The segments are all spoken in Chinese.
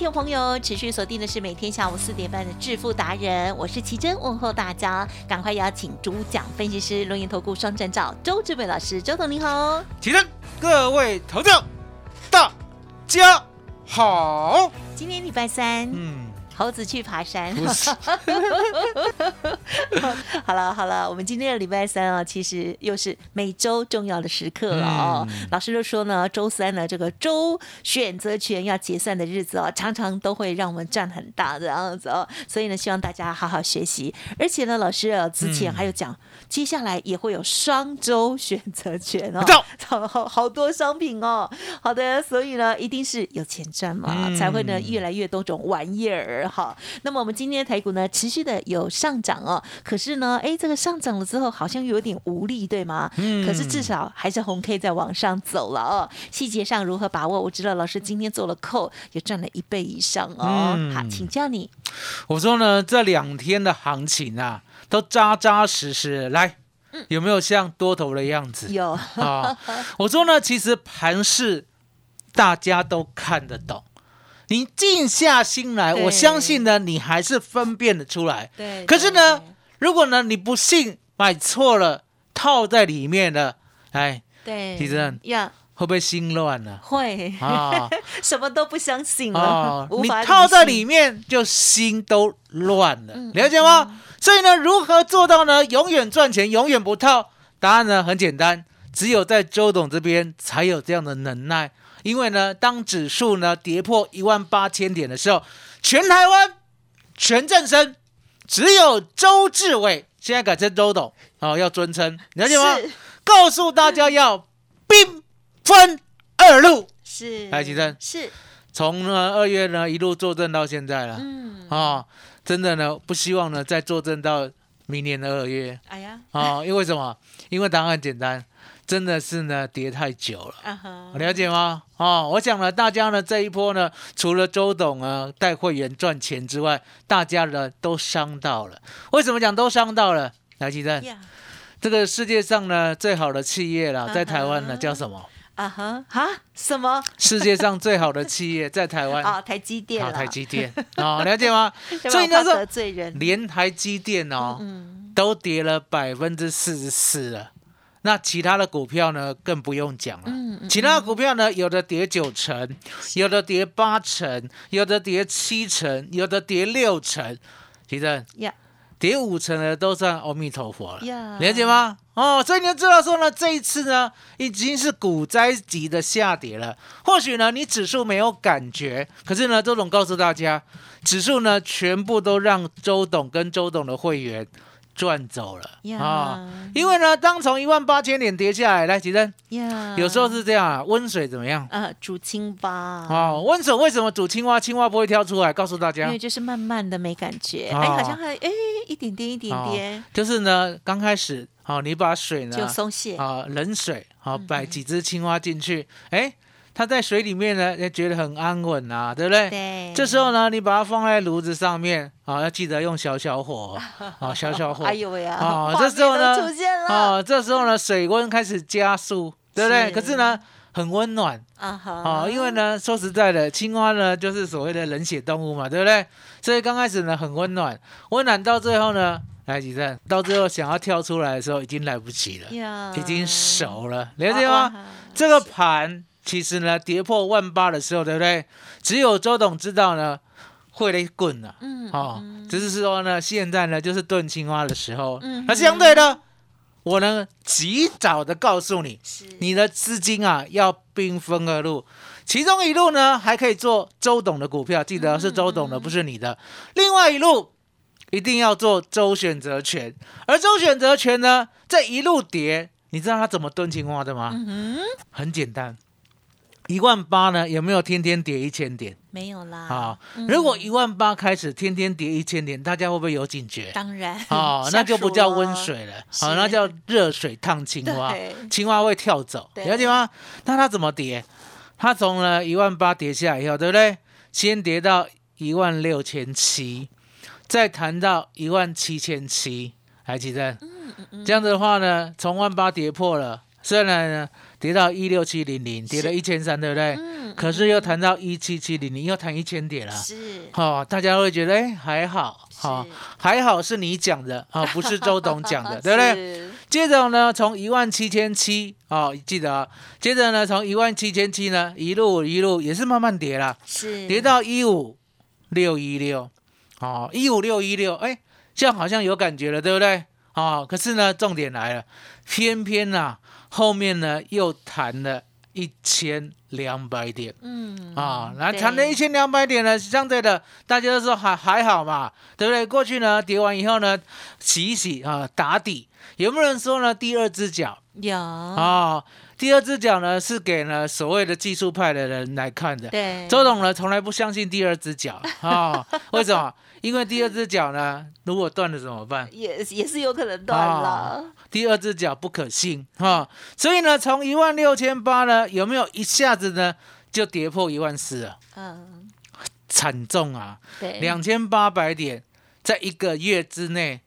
听众朋友持续锁定的是每天下午四点半的致富达人，我是奇珍，问候大家，赶快邀请主讲分析师龙岩投顾双证照周志伟老师，周董您好。奇珍，各位投资，大家好。今天礼拜三，嗯，猴子去爬山。好了好了，我们今天的礼拜三啊，其实又是每周重要的时刻了哦。嗯老师就说呢，周三呢这个周选择权要结算的日子哦，常常都会让我们赚很大这样子哦。所以呢，希望大家好好学习。而且呢，老师啊之前嗯还有讲，接下来也会有双周选择权哦，好好好多商品哦。好的，所以呢，一定是有钱赚嘛，嗯才会呢越来越多种玩意儿哈。那么我们今天的台股呢，持续的有上涨哦，可是呢，哎，这个上涨了之后好像有点无力，对吗？嗯可是至少还是红 K 在往上走了哦。细节上如何把握？我知道老师今天做了扣，也赚了一倍以上哦。嗯好，请教你。我说呢，这两天的行情啊，都扎扎实实。来，有没有像多头的样子？嗯有，啊，我说呢，其实盘势大家都看得懂，你静下心来，我相信呢，你还是分辨得出来。对可是呢，如果呢你不信买错了，套在里面了，哎，对，其实呀，会不会心乱了？会啊 什么都不相信了，哦，无法你套在里面，就心都乱了，嗯了解吗？所以呢，如何做到呢？永远赚钱，永远不套？答案呢很简单，只有在周董这边才有这样的能耐。因为呢，当指数呢跌破一万八千点的时候，全台湾全正生，只有周志伟现在改成周董哦，要尊称，了解吗？告诉大家要兵分二路。是，来吉珍是，从呢二月呢一路坐镇到现在了，嗯，啊、真的呢不希望呢再坐镇到明年的二月。哎呀，啊、因为什么？因为答案很简单，真的是呢跌太久了。了解吗？哦，我想呢，大家呢这一波呢，除了周董啊带会员赚钱之外，大家呢都伤到了。为什么讲都伤到了？来，吉正，呀，这个世界上呢最好的企业啦，在台湾呢叫什么？啊哈，哈，什么？世界上最好的企业在台湾，啊，台积电好，了，台积电啊、了解吗？所以呢，连台积电哦，嗯，都跌了百分之四十四了。那其他的股票呢，更不用讲了。嗯嗯其他的股票呢，有的跌九成，有的跌八成，有的跌七成，有的跌六成。其实呀跌五成的都算阿弥陀佛了。呀，了解？吗？哦，所以你要知道说呢，这一次呢已经是股灾级的下跌了。或许呢你指数没有感觉，可是呢周董告诉大家，指数呢全部都让周董跟周董的会员赚走了呀。啊、因为呢，当从一万八千点跌下来，来，吉珍，呀，有时候是这样啊，温水怎么样？呃煮青蛙，哦，温水为什么煮青蛙，青蛙不会跳出来？告诉大家。因家为，就是慢慢的没感觉，哦。哎，好像还哎一点点一点点。就是呢，刚开始，好、你把水呢就松懈，啊、冷水，好、嗯摆几只青蛙进去，哎，它在水里面呢，也觉得很安稳啊，对不对？对，这时候呢，你把它放在炉子上面，啊、要记得用小小火，啊、小小火，哎呦喂啊，哦画这时候呢面都出现了，哦，这时候呢，水温开始加速，对不对？是。可是呢，很温暖。啊哈，啊、因为呢，说实在的，青蛙呢就是所谓的冷血动物嘛，对不对？所以刚开始呢很温暖，温暖到最后呢，来几站，到最后想要跳出来的时候，已经来不及了，呀。已经熟了，了解吗？哇这个盘其实呢，跌破万八的时候，对不对？只有周董知道呢，会雷滚了。嗯哦嗯，只是说呢，现在呢就是炖青蛙的时候，嗯那相对的，我呢及早的告诉你，你的资金啊要兵分二路，其中一路呢还可以做周董的股票，记得是周董的，不是你的。另外一路一定要做周选择权，而周选择权呢这一路跌，你知道它怎么蹲青蛙的吗？嗯哼，很简单，一万八呢有没有天天跌一千点？没有啦，好，如果一万八开始天天跌一千点，大家会不会有警觉？当然哦，那就不叫温，水了，好、那叫热水烫青蛙，青蛙会跳走，对了解吗？那它怎么跌？它从了一万八跌下来以后，对不对？先跌到一万六千七，再弹到一万七千七，还记得？这样子的话呢，从万八跌破了，虽然呢跌到一六七零零，跌了一千三，对不对？嗯，可是又弹到一七七零零，又弹一千点了。是，哦，大家会觉得哎还好，好、是还好是你讲的啊、不是周董讲的，对不对？接着呢，从一万七千七哦，记得啊，接着呢，从一万七千七呢，一路一路也是慢慢跌啦，是，跌到一五六一六，哦，一五六一六，哎，这样好像有感觉了，对不对？哦，可是呢，重点来了，偏偏呐、后面呢又弹了一千两百点。嗯啊，那对谈了一千两百点呢，相对的，大家都说还还好嘛，对不对？过去呢，跌完以后呢，洗一洗啊，打底。有没有人说呢？第二只脚有，啊，第二只脚呢是给呢所谓的技术派的人来看的。对，周董呢从来不相信第二只脚啊，为什么？因为第二只脚呢，如果断了怎么办？也也是有可能断了，第二只脚不可信哈、所以呢，从一万六千八呢，有没有一下子呢就跌破一万四了？嗯，惨重啊！对，两千八百点，在一个月之内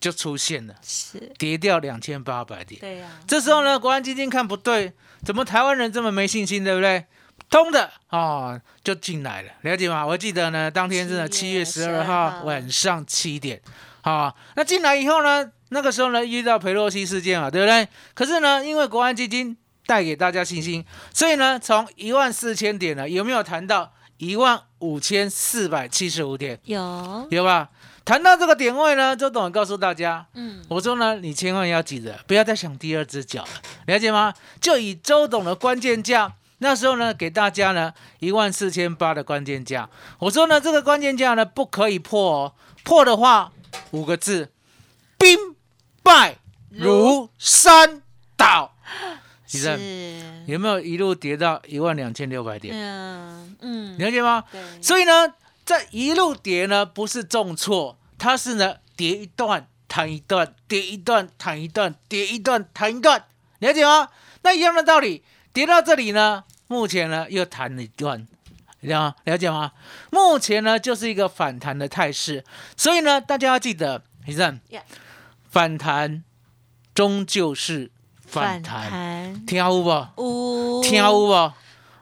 就出现了，是，跌掉两千八百点。对呀，这时候呢，国安基金看不对，怎么台湾人这么没信心，对不对？通的哦，就进来了，了解吗？我记得呢，当天是呢七7月月十二12号号晚上七点，啊、那进来以后呢，那个时候呢遇到裴洛西事件嘛，对不对？可是呢，因为国安基金带给大家信心，所以呢，从一万四千点呢，有没有谈到一万五千四百七十五点？有，有吧？谈到这个点位呢，周董也告诉大家，嗯，我说呢，你千万要记得，不要再想第二只脚了，了解吗？就以周董的关键价，那时候呢，给大家呢一万四千八的关键价，我说呢，这个关键价呢不可以破哦，破的话五个字，兵败如山倒。其实是，有没有一路跌到一万两千六百点？嗯嗯，了解吗？对，所以呢，在一路跌呢，不是重挫，它是呢跌一段弹一段，跌一段弹一段，跌一段弹一段，了解吗？那一样的道理，跌到这里呢，目前呢又弹了一段，了？了解吗？目前呢就是一个反弹的态势，所以呢，大家要记得，李正 Yeah，反弹终究是反弹，弹，听有不？呜，听有不？哦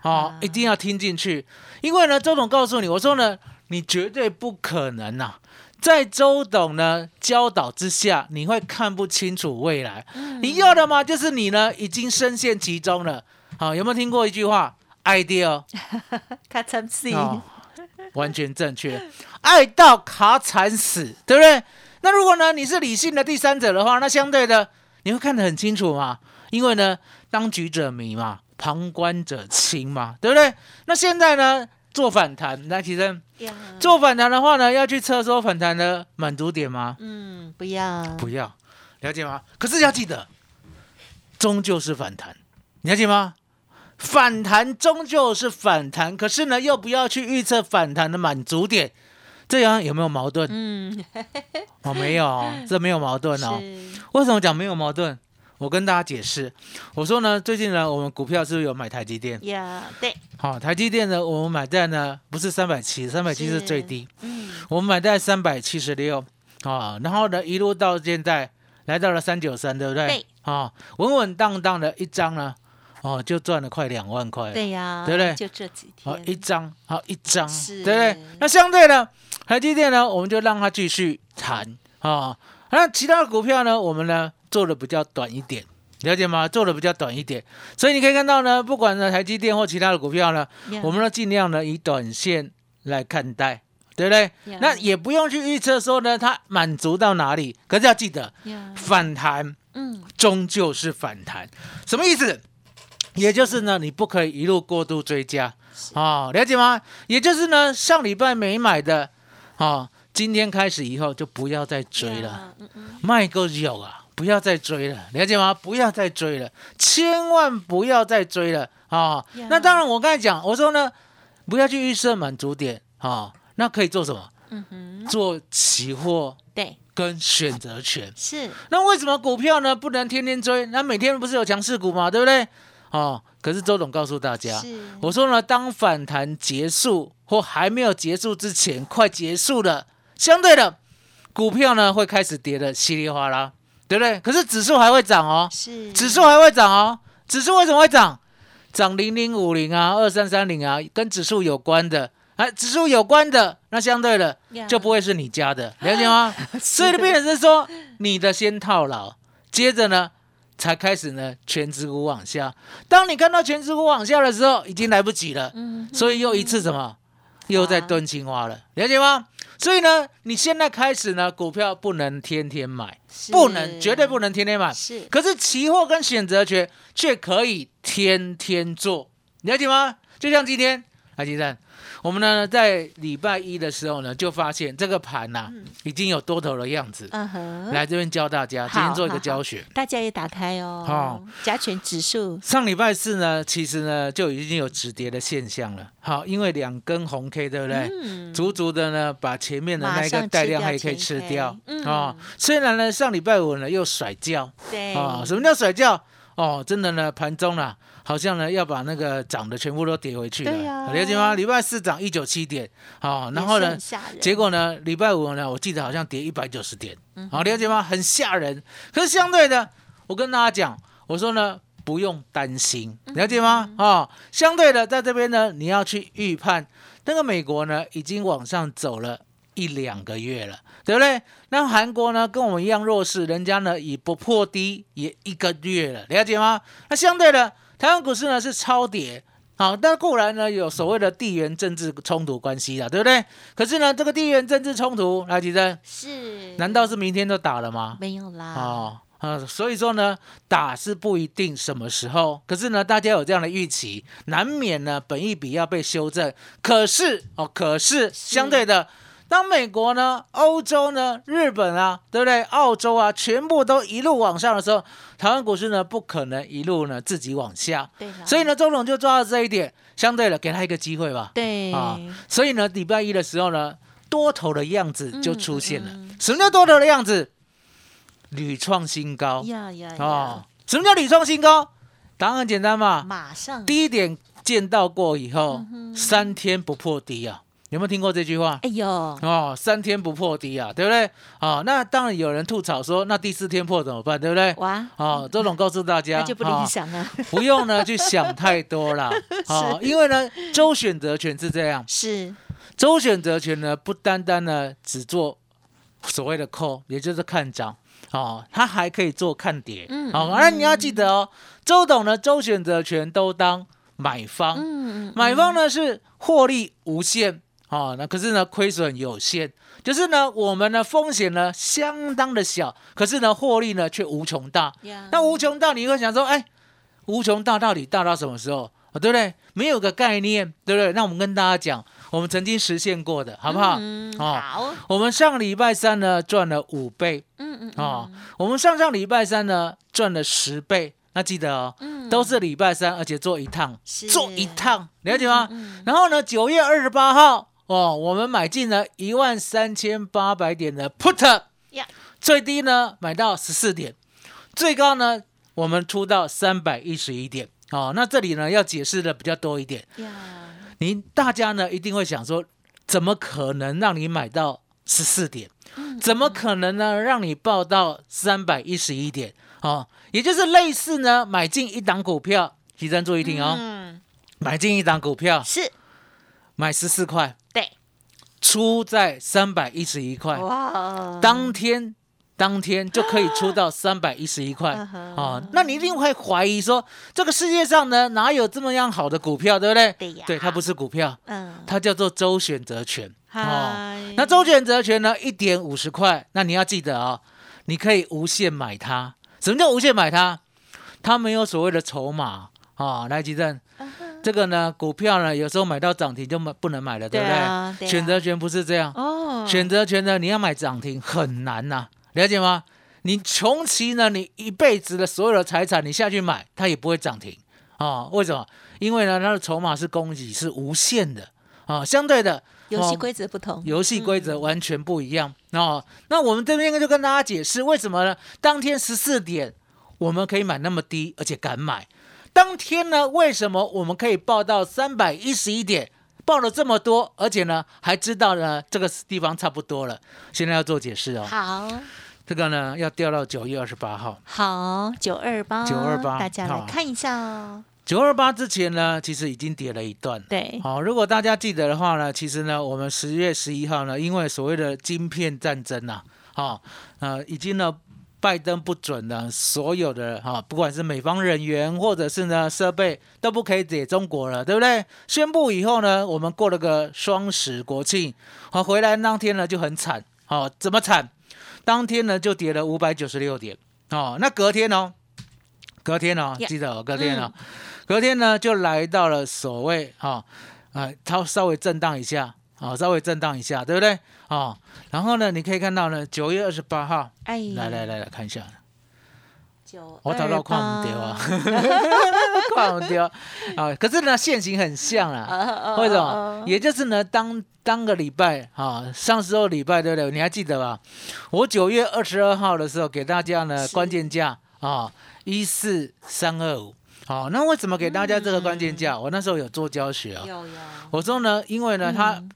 啊，一定要听进去，因为呢，周董告诉你，我说呢，你绝对不可能呐、在周董呢教导之下，你会看不清楚未来。你要的嘛，就是你呢已经深陷其中了。好、有没有听过一句话？idea 卡惨死，哦，完全正确，爱到卡惨死，对不对？那如果呢你是理性的第三者的话，那相对的你会看得很清楚嘛，因为呢当局者迷嘛，旁观者清嘛，对不对？那现在呢做反弹，来提升做反弹的话呢，要去测收反弹的满足点吗？嗯，不要，不要，了解吗？可是要记得，终究是反弹，你了解吗？反弹终究是反弹，可是呢，又不要去预测反弹的满足点，这样有没有矛盾？嗯，哦，没有哦，这没有矛盾哦。为什么讲没有矛盾？我跟大家解释，我说呢，最近呢，我们股票是不是有买台积电？呀，对，好、台积电呢，我们买在呢不是三百七，三百七是最低，嗯，我们买在三百七十六啊，然后呢一路到现在来到了三九三，对不对？对。啊，稳稳当当的一张呢，哦，就赚了快两万块。。对呀，对不对就这几好，天，一张，好一张，是对不对？那相对呢，台积电呢，我们就让它继续谈啊。那其他的股票呢，我们呢做的比较短一点，了解吗？做的比较短一点，所以你可以看到呢，不管呢台积电或其他的股票呢，呀我们都尽量呢以短线来看待，对不对？呀那也不用去预测说呢它满足到哪里，可是要记得呀反弹嗯，终究是反弹，什么意思？也就是呢，你不可以一路过度追加啊、了解吗？也就是呢，上礼拜没买的啊、今天开始以后就不要再追了。卖个有啊，不要再追了，了解吗？不要再追了，千万不要再追了啊！呀那当然，我刚才讲，我说呢，不要去预设满足点啊，那可以做什么？嗯哼，做期货对，跟选择权。是，那为什么股票呢不能天天追？那每天不是有强势股嘛，对不对？哦，可是周董告诉大家，是，我说呢，当反弹结束或还没有结束之前，快结束了，相对的股票呢会开始跌的稀里哗啦，对不对？可是指数还会涨哦，是，指数还会涨哦，指数为什么会涨？涨零零五零啊，二三三零啊，跟指数有关的，哎，指数有关的，那相对的呀就不会是你家的，了解吗？所以的变成是说，你的先套牢，接着呢，才开始呢全指股往下。当你看到全指股往下的时候，已经来不及了，嗯，所以又一次什么，又在蹲青蛙了，了解吗？所以呢，你现在开始呢，股票不能天天买，不能，绝对不能天天买。是，可是期货跟选择权却可以天天做，了解吗？就像今天，来吉站，我们呢在礼拜一的时候呢，就发现这个盘呐、已经有多头的样子。嗯哼，来这边教大家，今天做一个教学。大家也打开哦，好加权指数上礼拜四呢，其实呢就已经有止跌的现象了。好，因为两根红 K，对不对？嗯足足的呢，把前面的那个带量掉还可以吃 K 掉嗯哦。虽然呢，上礼拜五呢又甩掉，对啊，什么叫甩掉？哦，真的呢，盘中呢，好像呢要把那个涨的全部都跌回去了，对呀了解吗？礼拜四涨一九七点，好、然后呢结果呢，礼拜五呢，我记得好像跌一百九十点，嗯好、了解吗？很吓人。可是相对的，我跟大家讲，我说呢，不用担心，嗯了解吗？啊、相对的，在这边呢，你要去预判那个美国呢，已经往上走了一两个月了，对不对？那韩国呢，跟我们一样弱势，人家呢也不破低也一个月了，了解吗？那相对的，台湾股市呢是超跌。好，但固然呢有所谓的地缘政治冲突关系啦，对不对？可是呢，这个地缘政治冲突，来吉珍，是，难道是明天就打了吗？没有啦？哦，啊，所以说呢，打是不一定什么时候，可是呢，大家有这样的预期，难免呢，本一比要被修正。可是哦，可是相对的，当美国呢、欧洲呢、日本啊，对不对？澳洲啊，全部都一路往上的时候，台湾股市呢，不可能一路呢自己往下。所以呢，周总就抓到这一点，相对的给他一个机会吧。对啊，所以呢，礼拜一的时候呢，多头的样子就出现了。嗯嗯什么叫多头的样子？屡创新高呀呀哦呀，。什么叫屡创新高？答案很简单嘛。马上第一点见到过以后，嗯三天不破低啊，有没有听过这句话？哎呦，哦，三天不破低啊，对不对？哦，那当然有人吐槽说，那第四天破怎么办？对不对？哇，哦，周总告诉大家，那就不理哦想啊，不用呢去想太多啦。哦，因为呢，周选择权是这样，是周选择权呢，不单单呢只做所谓的 call，也就是看涨哦，它还可以做看跌。嗯好、而你要记得哦，周董呢，周选择权都当买方，嗯，嗯买方呢是获利无限。哦，那可是呢，亏损有限，就是呢，我们的风险呢相当的小，可是呢，获利呢却无穷大。呀那无穷大，你会想说，哎，无穷大到底大到什么时候？啊，对不对？没有个概念，对不对？那我们跟大家讲，我们曾经实现过的，好不好？嗯哦好，我们上礼拜三呢赚了五倍嗯嗯哦，我们上上礼拜三呢赚了十倍，那记得哦，嗯都是礼拜三，而且做一趟，是做一趟，了解吗？嗯然后呢，九月二十八号哦，我们买进了一万三千八百点的 put，呀最低呢买到十四点，最高呢我们出到三百一十一点。哦，那这里呢要解释的比较多一点，呀，您大家呢一定会想说，怎么可能让你买到十四点？嗯。怎么可能呢让你报到三百一十一点？哦，也就是类似呢买进一档股票，提前注意听哦，嗯，买进一档股票是。买十四块，对，出在三百一十一块，哇，当天当天就可以出到三百一十一块嗯哼哦。那你一定会怀疑说，这个世界上呢哪有这么样好的股票，对不对？对呀对，它不是股票，嗯，它叫做周选择权。哦，那周选择权呢，一点五十块，那你要记得哦，你可以无限买它，什么叫无限买它？它没有所谓的筹码啊，来吉正。这个呢，股票呢，有时候买到涨停就买不能买了，对不对？啊对啊选择权不是这样，哦，选择权呢，你要买涨停很难呐、了解吗？你穷其呢，你一辈子的所有的财产，你下去买，它也不会涨停啊、为什么？因为呢，它的筹码是供给是无限的啊、相对的游戏哦规则不同，游戏规则完全不一样哦。那我们这边就跟大家解释为什么呢？当天十四点我们可以买那么低，而且敢买。当天呢，为什么我们可以报到三百一十一点，报了这么多，而且呢还知道呢这个地方差不多了。现在要做解释哦，好这个呢要调到九月二十八号。好九二八九二八大家来看一下哦。九二八之前呢，其实已经跌了一段。对，好、如果大家记得的话呢，其实呢，我们十月十一号呢，因为所谓的晶片战争呐、啊，呃，已经呢，拜登不准呢，所有的哈、不管是美方人员或者是呢设备都不可以给中国了，对不对？宣布以后呢，我们过了个双十国庆，好、回来当天呢就很惨，好、怎么惨？当天呢就跌了五百九十六点，哦，那隔天哦，隔天哦，记得哦，隔天哦，隔天呢就来到了所谓哈啊，它稍微震荡一下啊，稍微震荡一下，对不对？啊，然后呢，你可以看到呢，九月二十八号，哎，来来来来看一下，九我找到看唔对啊，看唔对啊，啊，可是呢，现形很像啊，啊为什么？也就是呢，当当个礼拜啊，上周礼拜对不对？你还记得吧？我九月二十二号的时候给大家呢关键价啊一四三二五。好，那为什么给大家这个关键价？我那时候有做教学啊，有有我说呢，因为呢它嗯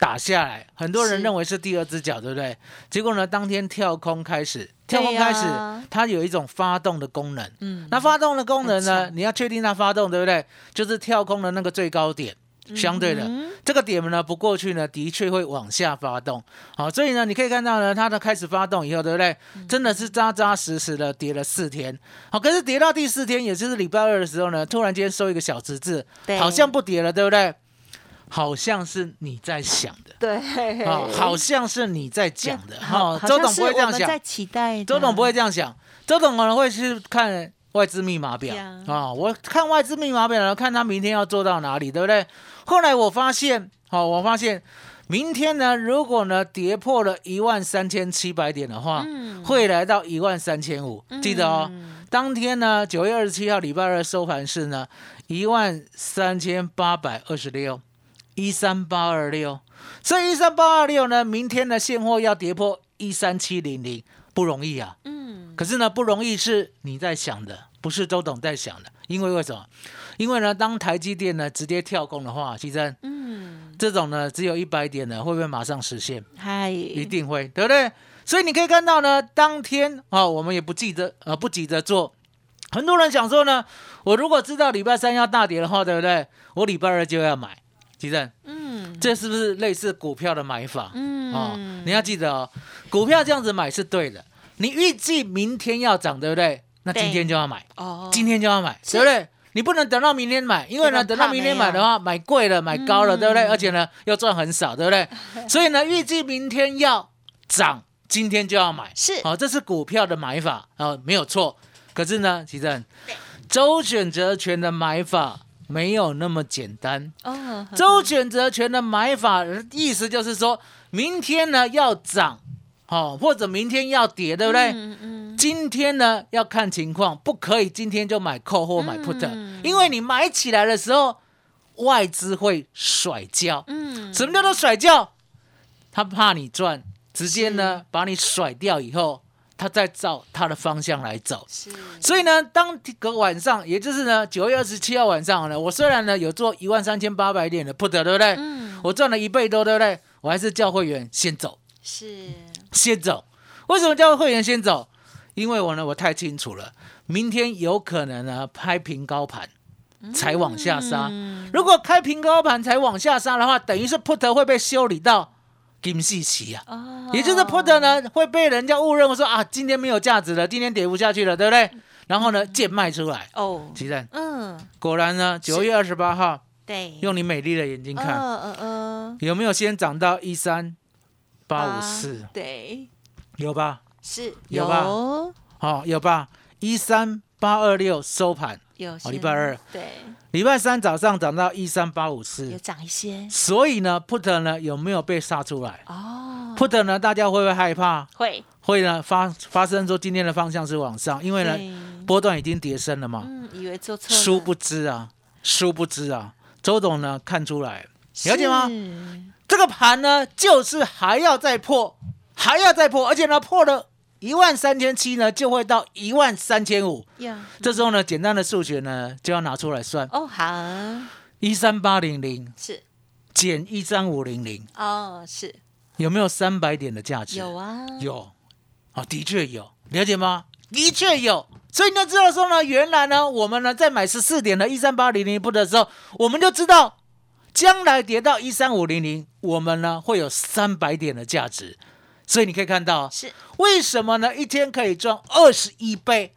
打下来，很多人认为是第二只脚，对不对？结果呢，当天跳空开始，跳空开始，它有一种发动的功能。嗯，那发动的功能呢？你要确定它发动，对不对？就是跳空的那个最高点，相对的、嗯这个点呢不过去呢，的确会往下发动。好，所以呢，你可以看到呢，它的开始发动以后，对不对？嗯真的是扎扎实实的跌了四天。好，可是跌到第四天，也就是礼拜二的时候呢，突然间收一个小十字，好像不跌了，对不对？好像是你在想的。对，啊，好像是你在讲的。哈，周董不会这样想。周董不会这样想，周董可能会去看外资密码表。啊，我看外资密码表呢，看他明天要做到哪里，对不对？后来我发现，好、我发现明天呢，如果呢跌破了一万三千七百点的话，嗯。会来到一万三千五，记得哦。嗯当天呢，九月二十七号礼拜二收盘是呢一万三千八百二十六，一三八二六。所以一三八二六呢，明天的现货要跌破一三七零零，不容易啊。嗯，可是呢，不容易是你在想的，不是周董在想的。因为为什么？因为呢，当台积电呢直接跳空的话，其实嗯，这种呢只有一百点呢，会不会马上实现？嗨，一定会，对不对？所以你可以看到呢，当天啊、我们也不记得呃不急着做。很多人想说呢，我如果知道礼拜三要大跌的话，对不对？我礼拜二就要买。其正，嗯这是不是类似股票的买法？嗯哦，你要记得哦，股票这样子买是对的。你预计明天要涨，对不对？那今天就要买，哦，今天就要买，对不对？你不能等到明天买，因为呢，等到明天买的话，买贵了，买高了，对不对？而且呢，又赚很少，对不对？所以呢，预计明天要涨，今天就要买。是好、这是股票的买法啊、没有错。可是呢，其实周选择权的买法没有那么简单。哦，周选择权的买法意思就是说，明天呢要涨，好、或者明天要跌，对不对？嗯嗯，今天呢要看情况，不可以今天就买 call 或买 put，、嗯因为你买起来的时候，外资会甩掉。嗯，什么叫做甩掉？他怕你赚，直接呢把你甩掉以后，他在照他的方向来走。是，所以呢，当个晚上，也就是呢九月二十七号晚上呢，我虽然呢有做一万三千八百点的 put，对不对？嗯，我赚了一倍多，对不对？我还是叫会员先走，是，先走。为什么叫会员先走？因为我呢，我太清楚了，明天有可能呢拍平高盘才往下杀。嗯如果开平高盘才往下杀的话，等于是 put 会被修理到金细期啊。哦，也就是 put 呢会被人家误认为说啊，今天没有价值了，今天跌不下去了，对不对？然后呢，贱卖出来。哦，其实嗯，果然呢，九月二十八号，对，用你美丽的眼睛看，嗯嗯嗯，有没有先涨到一三八五四？对，有吧？是。有吧？好、有吧？一三八二六收盘，有些礼拜二。对礼拜三早上涨到一三八五四有四，涨一些所以呢，put 呢有没有被杀出来哦，？put 呢，大家会不会害怕？会会呢发发生说今天的方向是往上，因为呢波段已经跌深了嘛。嗯，以为做错了，殊不知啊，殊不知啊，周董呢看出来，了解吗？是这个盘呢就是还要再破，还要再破，而且呢破了一万三千七呢，就会到一万三千五。呀，这时候呢，简单的数学呢就要拿出来算，哦，好，一三八零零是减一三五零零，哦，是有没有三百点的价值？有啊，有，啊，的确有，了解吗？的确有。所以呢，知道说呢，原来呢，我们呢在买十四点的一三八零零不的时候，我们就知道将来跌到一三五零零，我们呢会有三百点的价值。所以你可以看到，是为什么呢？一天可以赚二十一倍，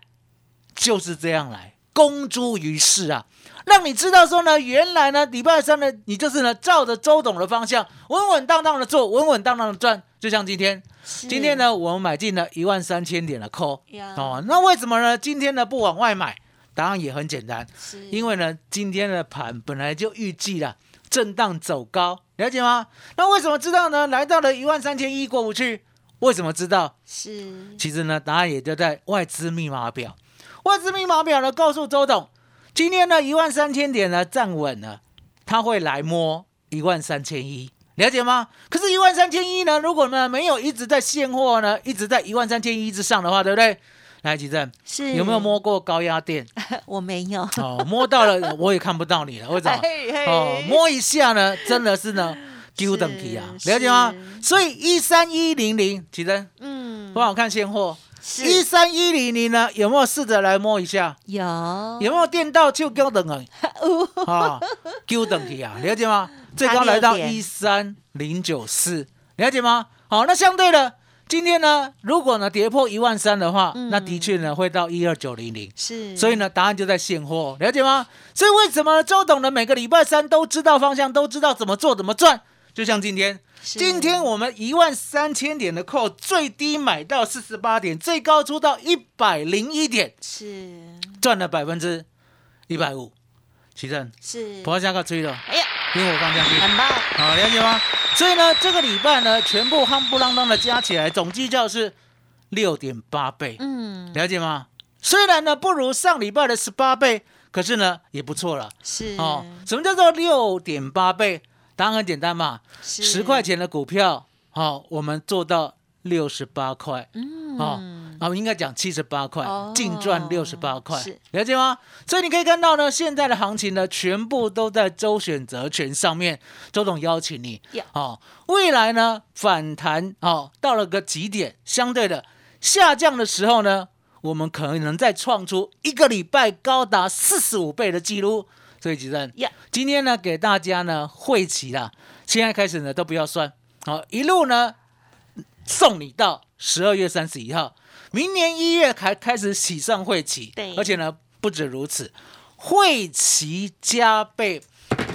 就是这样来公诸于世啊，让你知道说呢，原来呢礼拜三呢，你就是呢照着周董的方向，稳稳当当的做，稳稳当当的赚，就像今天。今天呢，我们买进了一万三千点的 call 呀哦，那为什么呢？今天呢不往外买？答案也很简单，因为呢今天的盘本来就预计了震荡走高，了解吗？那为什么知道呢？来到了一万三千一过不去，为什么知道？是其实呢，答案也就在外资密码表。外资密码表呢，告诉周董，今天呢一万三千点呢站稳了，他会来摸一万三千一，了解吗？可是，一万三千一呢，如果呢没有一直在现货呢，一直在一万三千一之上的话，对不对？来，吉正，是有没有？摸过高压电？我没有，哦，摸到了，我也看不到你了，为什么？嘿嘿哦，摸一下呢，真的是呢，丢等级啊，了解吗？所以一三一零零，吉正，嗯，不好看现货。是一三一零零呢，有没有试着来摸一下？有有没有电到就高等啊？啊，高等级啊，了解吗？最高来到一三零九四，了解吗？好，那相对的，今天呢，如果呢跌破一万三的话，嗯那的确呢会到一二九零零。是，所以呢，答案就在现货，了解吗？所以为什么周董呢每个礼拜三都知道方向，都知道怎么做怎么赚？就像今天，今天我们一万三千点的扣，最低买到四十八点，最高出到一百零一点，是赚了百分之一百五。奇正，是，不要下个吹了，哎呀，因为我放下去，很棒，好，了解吗？所以呢，这个礼拜呢，全部夯不啷当的加起来，总计较是六点八倍，嗯，了解吗？虽然呢不如上礼拜的十八倍，可是呢也不错了。是哦，什么叫做六点八倍？答案很简单嘛，十块，钱的股票，好、我们做到六十八块，嗯，哦，啊，我应该讲七十八块哦，净赚六十八块是，了解吗？所以你可以看到呢，现在的行情呢，全部都在周选择权上面。周董邀请你好，哦，未来呢反弹哦，到了个极点，相对的下降的时候呢，我们可能再创出一个礼拜高达四十五倍的记录。所以，吉正，今天呢给大家呢汇齐了，现在开始呢都不要算，好、一路呢送你到十二月三十一号，明年一月开开始喜上会期，对而且呢不止如此，会期加倍，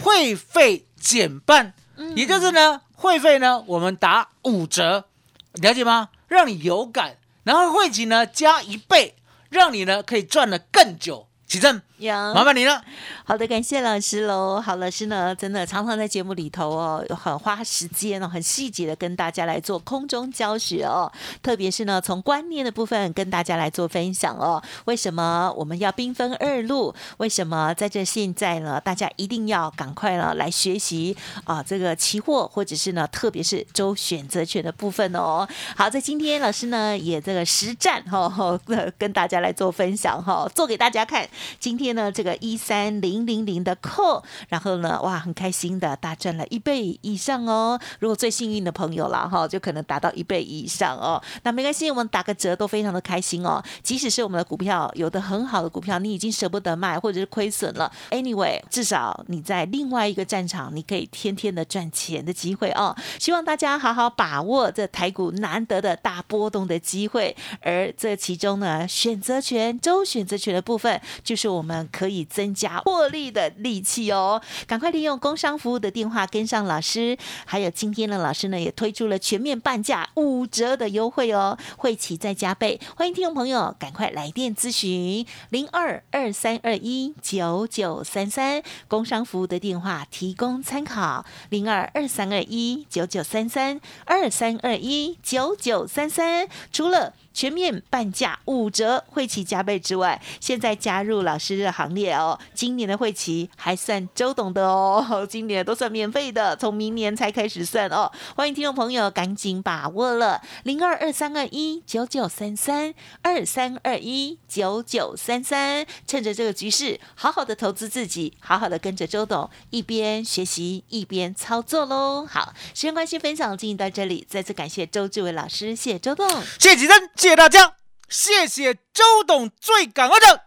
会费减半，嗯也就是呢会费呢我们打五折，了解吗？让你有感，然后会期呢加一倍，让你呢可以赚得更久。起正，有麻烦你了。好的，感谢老师喽。好，老师呢，真的常常在节目里头哦，很花时间哦，很细节的跟大家来做空中教学哦。特别是呢，从观念的部分跟大家来做分享哦。为什么我们要兵分二路？为什么在这现在呢，大家一定要赶快呢来学习啊这个期货，或者是呢，特别是周选择权的部分哦。好，在今天老师呢也这个实战哈、哦，跟大家来做分享哈、做给大家看。今天呢，这个一三零零零的扣，然后呢，哇，很开心的大赚了一倍以上哦。如果最幸运的朋友啦，哈，就可能达到一倍以上哦。那没关系，我们打个折都非常的开心哦。即使是我们的股票有的很好的股票，你已经舍不得卖，或者是亏损了，anyway，至少你在另外一个战场，你可以天天的赚钱的机会哦。希望大家好好把握这台股难得的大波动的机会，而这其中呢，选择权、周选择权的部分，就是我们可以增加获利的利器哦。赶快利用工商服务的电话跟上老师，还有今天的老师呢也推出了全面半价五折的优惠哦，会期再加倍，欢迎听众朋友赶快来电咨询零二二三二一九九三三工商服务的电话提供参考零二二三二一九九三三二三二一九九三三，除了。全面半价五折，会期加倍之外，现在加入老师行列哦。今年的会期还算周董的哦，今年都算免费的，从明年才开始算哦。欢迎听众朋友赶紧把握了，零二二三二一九九三三二三二一九九三三，趁着这个局势，好好的投资自己，好好的跟着周董一边学习一边操作喽。好，时间关系，分享进行到这里，再次感谢周志伟老师，谢谢周董，谢谢吉珍。谢谢大家，谢谢周董，最感恩的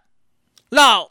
老